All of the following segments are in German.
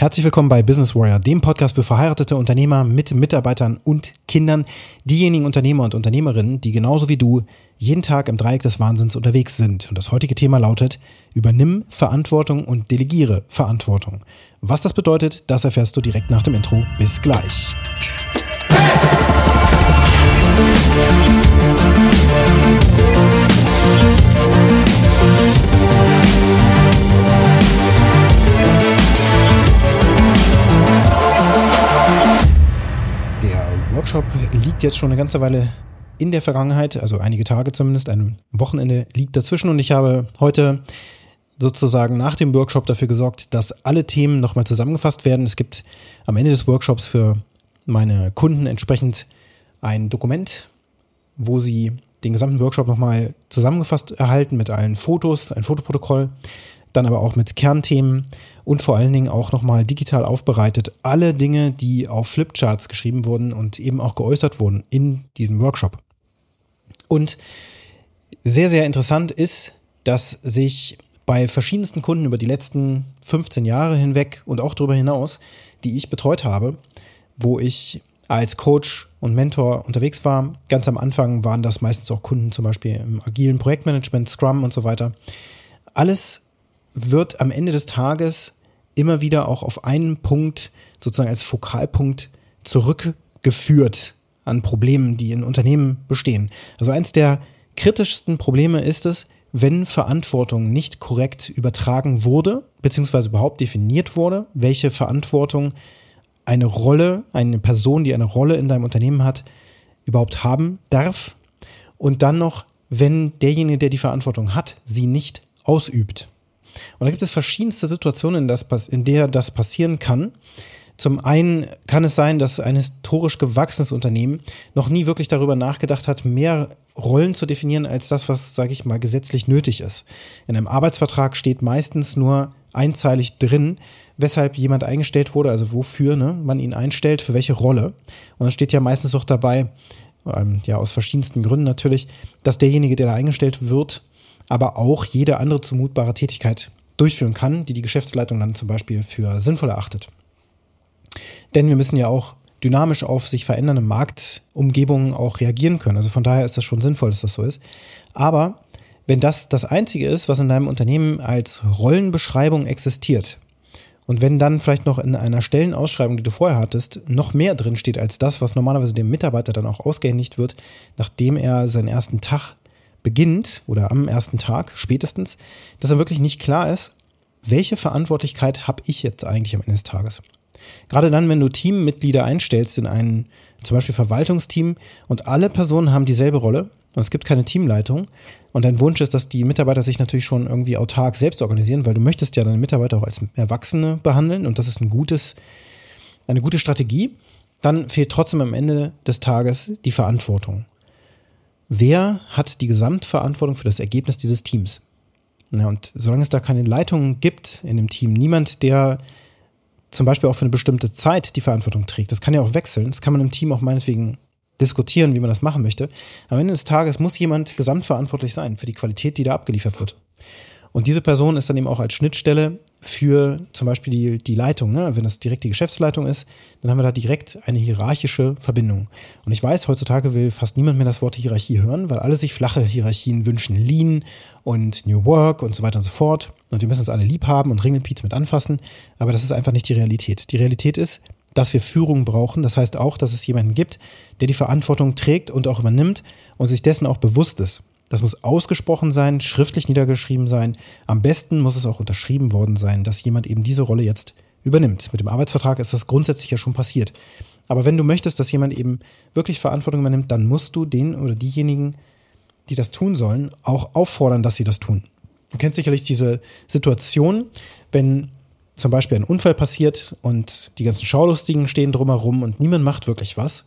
Herzlich willkommen bei Business Warrior, dem Podcast für verheiratete Unternehmer mit Mitarbeitern und Kindern, diejenigen Unternehmer und Unternehmerinnen, die genauso wie du jeden Tag im Dreieck des Wahnsinns unterwegs sind. Und das heutige Thema lautet, übernimm Verantwortung und delegiere Verantwortung. Was das bedeutet, das erfährst du direkt nach dem Intro. Bis gleich. Der Workshop liegt jetzt schon eine ganze Weile in der Vergangenheit, also einige Tage zumindest, ein Wochenende liegt dazwischen und ich habe heute sozusagen nach dem Workshop dafür gesorgt, dass alle Themen nochmal zusammengefasst werden. Es gibt am Ende des Workshops für meine Kunden entsprechend ein Dokument, wo sie den gesamten Workshop nochmal zusammengefasst erhalten mit allen Fotos, ein Fotoprotokoll, dann aber auch mit Kernthemen und vor allen Dingen auch nochmal digital aufbereitet alle Dinge, die auf Flipcharts geschrieben wurden und eben auch geäußert wurden in diesem Workshop. Und sehr, sehr interessant ist, dass sich bei verschiedensten Kunden über die letzten 15 Jahre hinweg und auch darüber hinaus, die ich betreut habe, wo ich als Coach und Mentor unterwegs war. Ganz am Anfang waren das meistens auch Kunden zum Beispiel im agilen Projektmanagement, Scrum und so weiter. Alles wird am Ende des Tages immer wieder auch auf einen Punkt sozusagen als Fokalpunkt zurückgeführt an Problemen, die in Unternehmen bestehen. Also eins der kritischsten Probleme ist es, wenn Verantwortung nicht korrekt übertragen wurde, beziehungsweise überhaupt definiert wurde, welche Verantwortung eine Rolle, eine Person, die eine Rolle in deinem Unternehmen hat, überhaupt haben darf. Und dann noch, wenn derjenige, der die Verantwortung hat, sie nicht ausübt. Und da gibt es verschiedenste Situationen, in, das, in der das passieren kann. Zum einen kann es sein, dass ein historisch gewachsenes Unternehmen noch nie wirklich darüber nachgedacht hat, mehr Rollen zu definieren als das, was, sage ich mal, gesetzlich nötig ist. In einem Arbeitsvertrag steht meistens nur einzeilig drin, weshalb jemand eingestellt wurde, also wofür ne, man ihn einstellt, für welche Rolle. Und dann steht ja meistens auch dabei, ähm, ja aus verschiedensten Gründen natürlich, dass derjenige, der da eingestellt wird, aber auch jede andere zumutbare Tätigkeit durchführen kann, die die Geschäftsleitung dann zum Beispiel für sinnvoll erachtet. Denn wir müssen ja auch dynamisch auf sich verändernde Marktumgebungen auch reagieren können. Also von daher ist das schon sinnvoll, dass das so ist. Aber wenn das das Einzige ist, was in deinem Unternehmen als Rollenbeschreibung existiert, und wenn dann vielleicht noch in einer Stellenausschreibung, die du vorher hattest, noch mehr drin steht als das, was normalerweise dem Mitarbeiter dann auch ausgehändigt wird, nachdem er seinen ersten Tag beginnt oder am ersten Tag spätestens, dass er wirklich nicht klar ist, welche Verantwortlichkeit habe ich jetzt eigentlich am Ende des Tages. Gerade dann, wenn du Teammitglieder einstellst in ein zum Beispiel Verwaltungsteam und alle Personen haben dieselbe Rolle und es gibt keine Teamleitung und dein Wunsch ist, dass die Mitarbeiter sich natürlich schon irgendwie autark selbst organisieren, weil du möchtest ja deine Mitarbeiter auch als Erwachsene behandeln und das ist ein gutes, eine gute Strategie, dann fehlt trotzdem am Ende des Tages die Verantwortung. Wer hat die Gesamtverantwortung für das Ergebnis dieses Teams? Ja, und solange es da keine Leitung gibt in dem Team, niemand, der zum Beispiel auch für eine bestimmte Zeit die Verantwortung trägt, das kann ja auch wechseln, das kann man im Team auch meinetwegen diskutieren, wie man das machen möchte. Am Ende des Tages muss jemand gesamtverantwortlich sein für die Qualität, die da abgeliefert wird. Und diese Person ist dann eben auch als Schnittstelle für zum Beispiel die, die Leitung. Ne? Wenn das direkt die Geschäftsleitung ist, dann haben wir da direkt eine hierarchische Verbindung. Und ich weiß, heutzutage will fast niemand mehr das Wort Hierarchie hören, weil alle sich flache Hierarchien wünschen. Lean und New Work und so weiter und so fort. Und wir müssen uns alle lieb haben und Ringelpiez mit anfassen. Aber das ist einfach nicht die Realität. Die Realität ist, dass wir Führung brauchen. Das heißt auch, dass es jemanden gibt, der die Verantwortung trägt und auch übernimmt und sich dessen auch bewusst ist. Das muss ausgesprochen sein, schriftlich niedergeschrieben sein. Am besten muss es auch unterschrieben worden sein, dass jemand eben diese Rolle jetzt übernimmt. Mit dem Arbeitsvertrag ist das grundsätzlich ja schon passiert. Aber wenn du möchtest, dass jemand eben wirklich Verantwortung übernimmt, dann musst du den oder diejenigen, die das tun sollen, auch auffordern, dass sie das tun. Du kennst sicherlich diese Situation, wenn zum Beispiel ein Unfall passiert und die ganzen Schaulustigen stehen drumherum und niemand macht wirklich was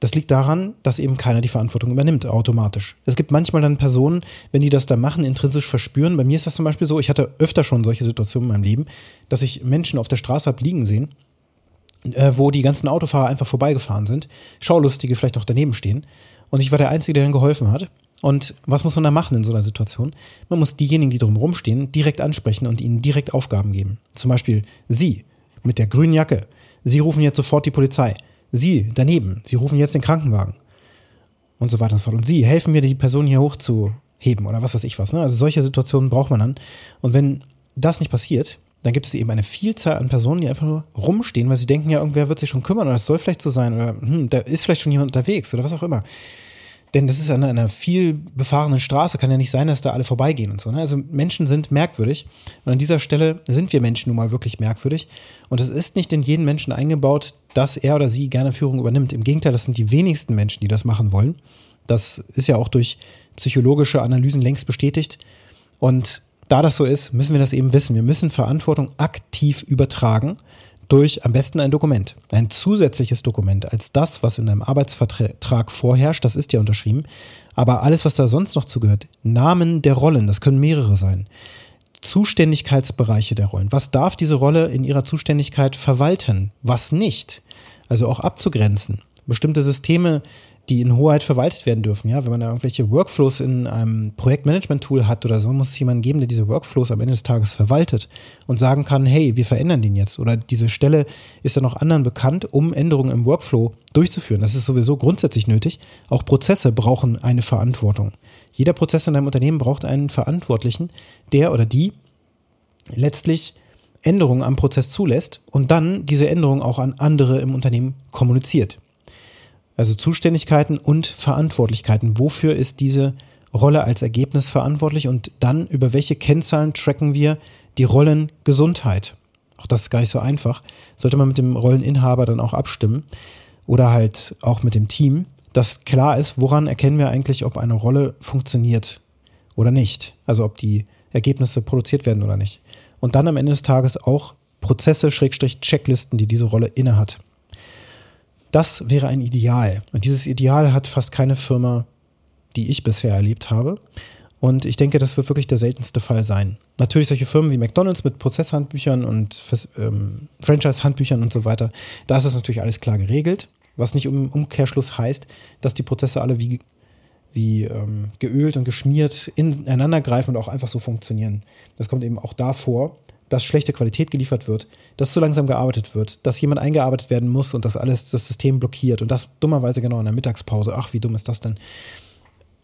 das liegt daran, dass eben keiner die Verantwortung übernimmt, automatisch. Es gibt manchmal dann Personen, wenn die das da machen, intrinsisch verspüren. Bei mir ist das zum Beispiel so, ich hatte öfter schon solche Situationen in meinem Leben, dass ich Menschen auf der Straße habe liegen sehen, äh, wo die ganzen Autofahrer einfach vorbeigefahren sind, Schaulustige vielleicht auch daneben stehen. Und ich war der Einzige, der ihnen geholfen hat. Und was muss man da machen in so einer Situation? Man muss diejenigen, die drumherum stehen, direkt ansprechen und ihnen direkt Aufgaben geben. Zum Beispiel Sie mit der grünen Jacke, Sie rufen jetzt sofort die Polizei. Sie daneben, Sie rufen jetzt den Krankenwagen. Und so weiter und so fort. Und Sie helfen mir, die Person hier hochzuheben oder was weiß ich was. Ne? Also solche Situationen braucht man dann. Und wenn das nicht passiert, dann gibt es eben eine Vielzahl an Personen, die einfach nur rumstehen, weil sie denken, ja, irgendwer wird sich schon kümmern oder es soll vielleicht so sein oder hm, da ist vielleicht schon jemand unterwegs oder was auch immer. Denn das ist an einer viel befahrenen Straße, kann ja nicht sein, dass da alle vorbeigehen und so. Ne? Also Menschen sind merkwürdig. Und an dieser Stelle sind wir Menschen nun mal wirklich merkwürdig. Und es ist nicht in jeden Menschen eingebaut, dass er oder sie gerne Führung übernimmt. Im Gegenteil, das sind die wenigsten Menschen, die das machen wollen. Das ist ja auch durch psychologische Analysen längst bestätigt. Und da das so ist, müssen wir das eben wissen. Wir müssen Verantwortung aktiv übertragen durch am besten ein Dokument, ein zusätzliches Dokument als das, was in einem Arbeitsvertrag vorherrscht, das ist ja unterschrieben, aber alles, was da sonst noch zugehört, Namen der Rollen, das können mehrere sein, Zuständigkeitsbereiche der Rollen, was darf diese Rolle in ihrer Zuständigkeit verwalten, was nicht, also auch abzugrenzen, bestimmte Systeme die in Hoheit verwaltet werden dürfen. Ja, wenn man da irgendwelche Workflows in einem Projektmanagement-Tool hat oder so, muss es jemanden geben, der diese Workflows am Ende des Tages verwaltet und sagen kann, hey, wir verändern den jetzt. Oder diese Stelle ist dann noch anderen bekannt, um Änderungen im Workflow durchzuführen. Das ist sowieso grundsätzlich nötig. Auch Prozesse brauchen eine Verantwortung. Jeder Prozess in einem Unternehmen braucht einen Verantwortlichen, der oder die letztlich Änderungen am Prozess zulässt und dann diese Änderungen auch an andere im Unternehmen kommuniziert. Also Zuständigkeiten und Verantwortlichkeiten. Wofür ist diese Rolle als Ergebnis verantwortlich und dann über welche Kennzahlen tracken wir die Rollengesundheit? Auch das ist gar nicht so einfach. Sollte man mit dem Rolleninhaber dann auch abstimmen oder halt auch mit dem Team, dass klar ist, woran erkennen wir eigentlich, ob eine Rolle funktioniert oder nicht. Also ob die Ergebnisse produziert werden oder nicht. Und dann am Ende des Tages auch Prozesse, Schrägstrich, Checklisten, die diese Rolle innehat. Das wäre ein Ideal. Und dieses Ideal hat fast keine Firma, die ich bisher erlebt habe. Und ich denke, das wird wirklich der seltenste Fall sein. Natürlich solche Firmen wie McDonalds mit Prozesshandbüchern und ähm, Franchise-Handbüchern und so weiter, da ist das natürlich alles klar geregelt. Was nicht im Umkehrschluss heißt, dass die Prozesse alle wie, wie ähm, geölt und geschmiert ineinander greifen und auch einfach so funktionieren. Das kommt eben auch davor dass schlechte Qualität geliefert wird, dass zu langsam gearbeitet wird, dass jemand eingearbeitet werden muss und das alles das System blockiert und das dummerweise genau in der Mittagspause. Ach, wie dumm ist das denn?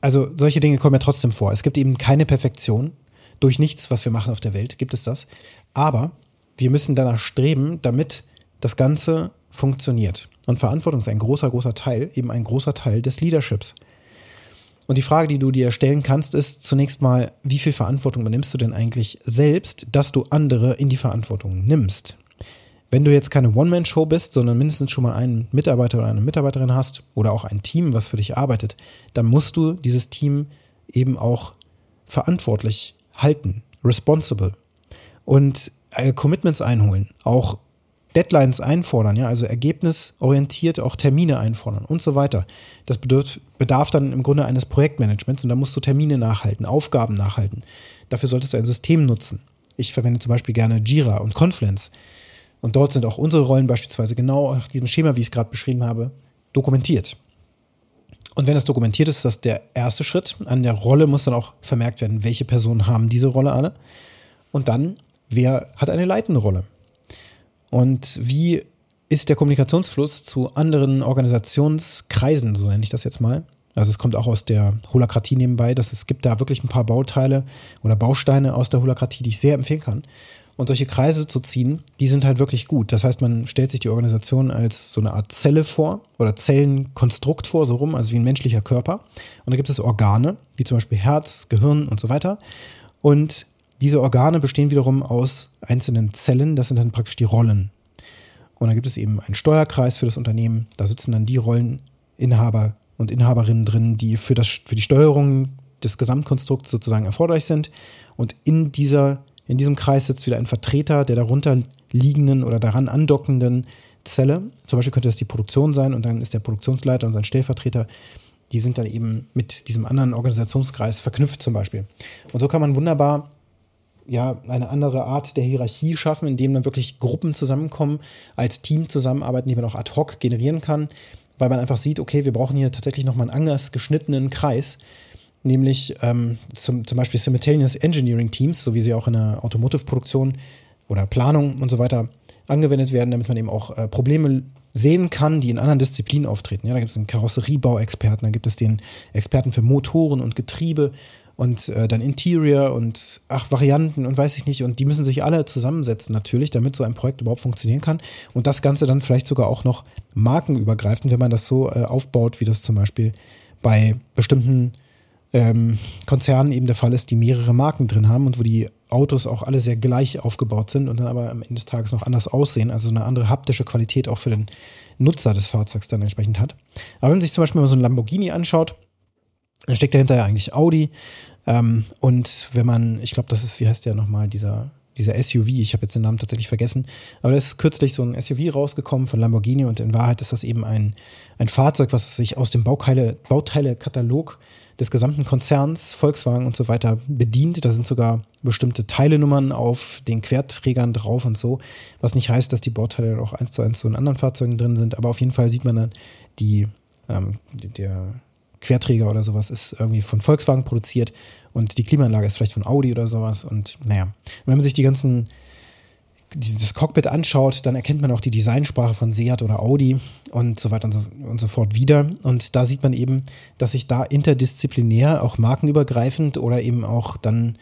Also solche Dinge kommen ja trotzdem vor. Es gibt eben keine Perfektion. Durch nichts, was wir machen auf der Welt, gibt es das. Aber wir müssen danach streben, damit das Ganze funktioniert. Und Verantwortung ist ein großer, großer Teil, eben ein großer Teil des Leaderships. Und die Frage, die du dir stellen kannst, ist zunächst mal, wie viel Verantwortung übernimmst du denn eigentlich selbst, dass du andere in die Verantwortung nimmst? Wenn du jetzt keine One-Man-Show bist, sondern mindestens schon mal einen Mitarbeiter oder eine Mitarbeiterin hast oder auch ein Team, was für dich arbeitet, dann musst du dieses Team eben auch verantwortlich halten, responsible und äh, Commitments einholen, auch Deadlines einfordern, ja, also ergebnisorientiert auch Termine einfordern und so weiter. Das bedarf, bedarf dann im Grunde eines Projektmanagements und da musst du Termine nachhalten, Aufgaben nachhalten. Dafür solltest du ein System nutzen. Ich verwende zum Beispiel gerne Jira und Confluence. Und dort sind auch unsere Rollen beispielsweise genau nach diesem Schema, wie ich es gerade beschrieben habe, dokumentiert. Und wenn es dokumentiert ist, ist das der erste Schritt. An der Rolle muss dann auch vermerkt werden, welche Personen haben diese Rolle alle. Und dann, wer hat eine leitende Rolle? Und wie ist der Kommunikationsfluss zu anderen Organisationskreisen, so nenne ich das jetzt mal? Also es kommt auch aus der Holakratie nebenbei, dass es gibt da wirklich ein paar Bauteile oder Bausteine aus der Holakratie, die ich sehr empfehlen kann. Und solche Kreise zu ziehen, die sind halt wirklich gut. Das heißt, man stellt sich die Organisation als so eine Art Zelle vor oder Zellenkonstrukt vor, so rum, also wie ein menschlicher Körper. Und da gibt es Organe, wie zum Beispiel Herz, Gehirn und so weiter. Und diese Organe bestehen wiederum aus einzelnen Zellen, das sind dann praktisch die Rollen. Und dann gibt es eben einen Steuerkreis für das Unternehmen, da sitzen dann die Rolleninhaber und Inhaberinnen drin, die für, das, für die Steuerung des Gesamtkonstrukts sozusagen erforderlich sind. Und in, dieser, in diesem Kreis sitzt wieder ein Vertreter der darunter liegenden oder daran andockenden Zelle. Zum Beispiel könnte das die Produktion sein und dann ist der Produktionsleiter und sein Stellvertreter die sind dann eben mit diesem anderen Organisationskreis verknüpft zum Beispiel. Und so kann man wunderbar ja, eine andere Art der Hierarchie schaffen, indem dann wirklich Gruppen zusammenkommen, als Team zusammenarbeiten, die man auch ad hoc generieren kann, weil man einfach sieht, okay, wir brauchen hier tatsächlich nochmal einen anders geschnittenen Kreis, nämlich ähm, zum, zum Beispiel Simultaneous Engineering Teams, so wie sie auch in der Automotive-Produktion oder Planung und so weiter angewendet werden, damit man eben auch äh, Probleme sehen kann, die in anderen Disziplinen auftreten. Ja, da gibt es den Karosseriebauexperten, da gibt es den Experten für Motoren und Getriebe und äh, dann Interior und ach, Varianten und weiß ich nicht. Und die müssen sich alle zusammensetzen natürlich, damit so ein Projekt überhaupt funktionieren kann. Und das Ganze dann vielleicht sogar auch noch markenübergreifend, wenn man das so äh, aufbaut, wie das zum Beispiel bei bestimmten ähm, Konzernen eben der Fall ist, die mehrere Marken drin haben und wo die Autos auch alle sehr gleich aufgebaut sind und dann aber am Ende des Tages noch anders aussehen, also eine andere haptische Qualität auch für den Nutzer des Fahrzeugs dann entsprechend hat. Aber wenn man sich zum Beispiel mal so ein Lamborghini anschaut, dann steckt dahinter ja eigentlich Audi. Ähm, und wenn man, ich glaube, das ist, wie heißt der nochmal, dieser, dieser SUV, ich habe jetzt den Namen tatsächlich vergessen, aber da ist kürzlich so ein SUV rausgekommen von Lamborghini und in Wahrheit ist das eben ein, ein Fahrzeug, was sich aus dem Bauteile, Bauteile-Katalog des gesamten Konzerns, Volkswagen und so weiter bedient. Da sind sogar bestimmte Teilenummern auf den Querträgern drauf und so, was nicht heißt, dass die Bauteile auch eins zu eins zu in anderen Fahrzeugen drin sind, aber auf jeden Fall sieht man dann die, ähm, der Querträger oder sowas ist irgendwie von Volkswagen produziert und die Klimaanlage ist vielleicht von Audi oder sowas. Und naja, wenn man sich die ganzen, dieses Cockpit anschaut, dann erkennt man auch die Designsprache von Seat oder Audi und so weiter und so, und so fort wieder. Und da sieht man eben, dass sich da interdisziplinär, auch markenübergreifend oder eben auch dann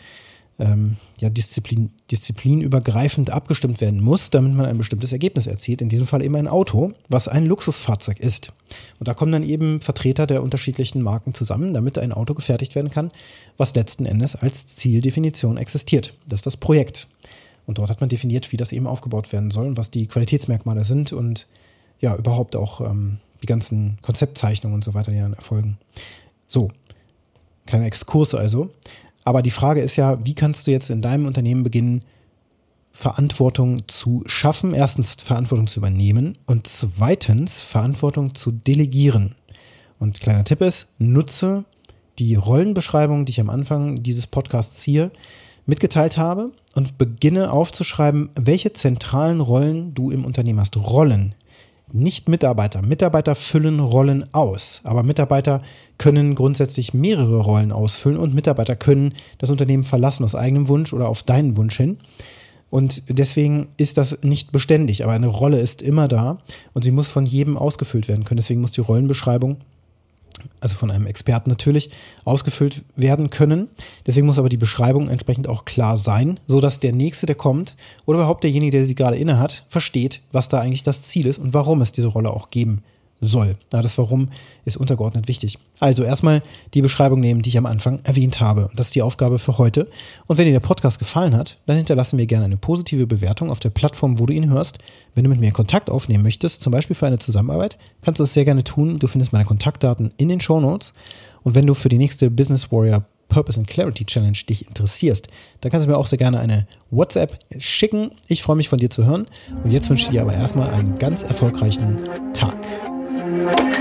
ähm, ja, Disziplin, disziplinübergreifend abgestimmt werden muss, damit man ein bestimmtes Ergebnis erzielt. In diesem Fall eben ein Auto, was ein Luxusfahrzeug ist. Und da kommen dann eben Vertreter der unterschiedlichen Marken zusammen, damit ein Auto gefertigt werden kann, was letzten Endes als Zieldefinition existiert. Das ist das Projekt. Und dort hat man definiert, wie das eben aufgebaut werden soll und was die Qualitätsmerkmale sind und ja, überhaupt auch ähm, die ganzen Konzeptzeichnungen und so weiter, die dann erfolgen. So, kleiner Exkurs also. Aber die Frage ist ja, wie kannst du jetzt in deinem Unternehmen beginnen, Verantwortung zu schaffen, erstens Verantwortung zu übernehmen und zweitens Verantwortung zu delegieren. Und kleiner Tipp ist, nutze die Rollenbeschreibung, die ich am Anfang dieses Podcasts hier mitgeteilt habe und beginne aufzuschreiben, welche zentralen Rollen du im Unternehmen hast. Rollen, nicht Mitarbeiter. Mitarbeiter füllen Rollen aus, aber Mitarbeiter können grundsätzlich mehrere Rollen ausfüllen und Mitarbeiter können das Unternehmen verlassen aus eigenem Wunsch oder auf deinen Wunsch hin. Und deswegen ist das nicht beständig, aber eine Rolle ist immer da und sie muss von jedem ausgefüllt werden können. Deswegen muss die Rollenbeschreibung also von einem Experten natürlich, ausgefüllt werden können. Deswegen muss aber die Beschreibung entsprechend auch klar sein, so dass der Nächste, der kommt, oder überhaupt derjenige, der sie gerade inne hat, versteht, was da eigentlich das Ziel ist und warum es diese Rolle auch geben soll. Ja, das Warum ist untergeordnet wichtig. Also erstmal die Beschreibung nehmen, die ich am Anfang erwähnt habe. Das ist die Aufgabe für heute. Und wenn dir der Podcast gefallen hat, dann hinterlasse mir gerne eine positive Bewertung auf der Plattform, wo du ihn hörst. Wenn du mit mir Kontakt aufnehmen möchtest, zum Beispiel für eine Zusammenarbeit, kannst du es sehr gerne tun. Du findest meine Kontaktdaten in den Show Notes. Und wenn du für die nächste Business Warrior Purpose and Clarity Challenge dich interessierst, dann kannst du mir auch sehr gerne eine WhatsApp schicken. Ich freue mich von dir zu hören. Und jetzt wünsche ich dir aber erstmal einen ganz erfolgreichen Tag. Thank you.